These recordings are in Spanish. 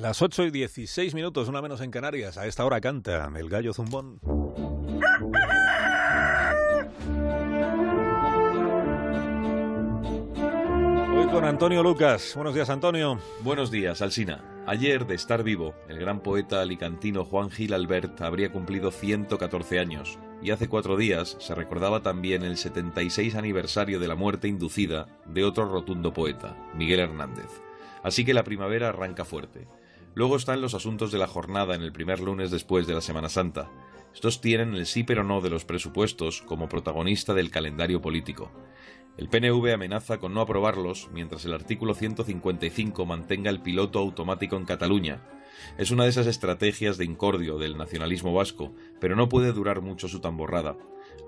Las 8 y 16 minutos, una menos en Canarias. A esta hora canta el gallo zumbón. Hoy con Antonio Lucas. Buenos días, Antonio. Buenos días, Alsina. Ayer, de estar vivo, el gran poeta alicantino Juan Gil Albert habría cumplido 114 años, y hace cuatro días se recordaba también el 76 aniversario de la muerte inducida de otro rotundo poeta, Miguel Hernández. Así que la primavera arranca fuerte. Luego están los asuntos de la jornada en el primer lunes después de la Semana Santa. Estos tienen el sí pero no de los presupuestos como protagonista del calendario político. El PNV amenaza con no aprobarlos mientras el artículo 155 mantenga el piloto automático en Cataluña. Es una de esas estrategias de incordio del nacionalismo vasco, pero no puede durar mucho su tamborrada.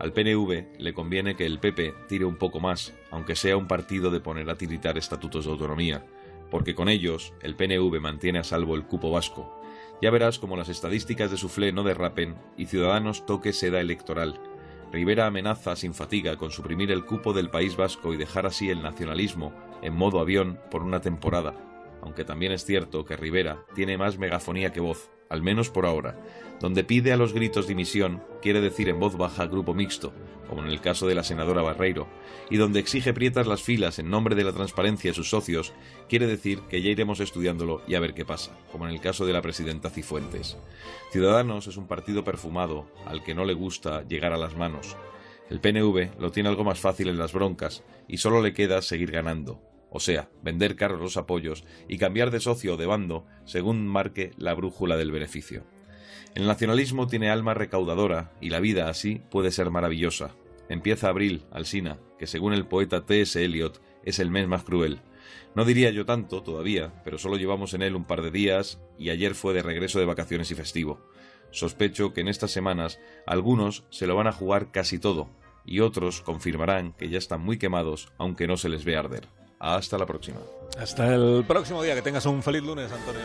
Al PNV le conviene que el PP tire un poco más, aunque sea un partido de poner a tiritar estatutos de autonomía porque con ellos el PNV mantiene a salvo el cupo vasco. Ya verás como las estadísticas de Suflé no derrapen y Ciudadanos toque seda electoral. Rivera amenaza sin fatiga con suprimir el cupo del País Vasco y dejar así el nacionalismo en modo avión por una temporada, aunque también es cierto que Rivera tiene más megafonía que voz, al menos por ahora. Donde pide a los gritos dimisión, quiere decir en voz baja grupo mixto, como en el caso de la senadora Barreiro, y donde exige prietas las filas en nombre de la transparencia a sus socios, quiere decir que ya iremos estudiándolo y a ver qué pasa, como en el caso de la presidenta Cifuentes. Ciudadanos es un partido perfumado al que no le gusta llegar a las manos. El PNV lo tiene algo más fácil en las broncas y solo le queda seguir ganando, o sea, vender caros los apoyos y cambiar de socio o de bando según marque la brújula del beneficio. El nacionalismo tiene alma recaudadora y la vida así puede ser maravillosa. Empieza abril, Alsina, que según el poeta T.S. Eliot es el mes más cruel. No diría yo tanto todavía, pero solo llevamos en él un par de días y ayer fue de regreso de vacaciones y festivo. Sospecho que en estas semanas algunos se lo van a jugar casi todo y otros confirmarán que ya están muy quemados aunque no se les ve arder. Hasta la próxima. Hasta el próximo día. Que tengas un feliz lunes, Antonio.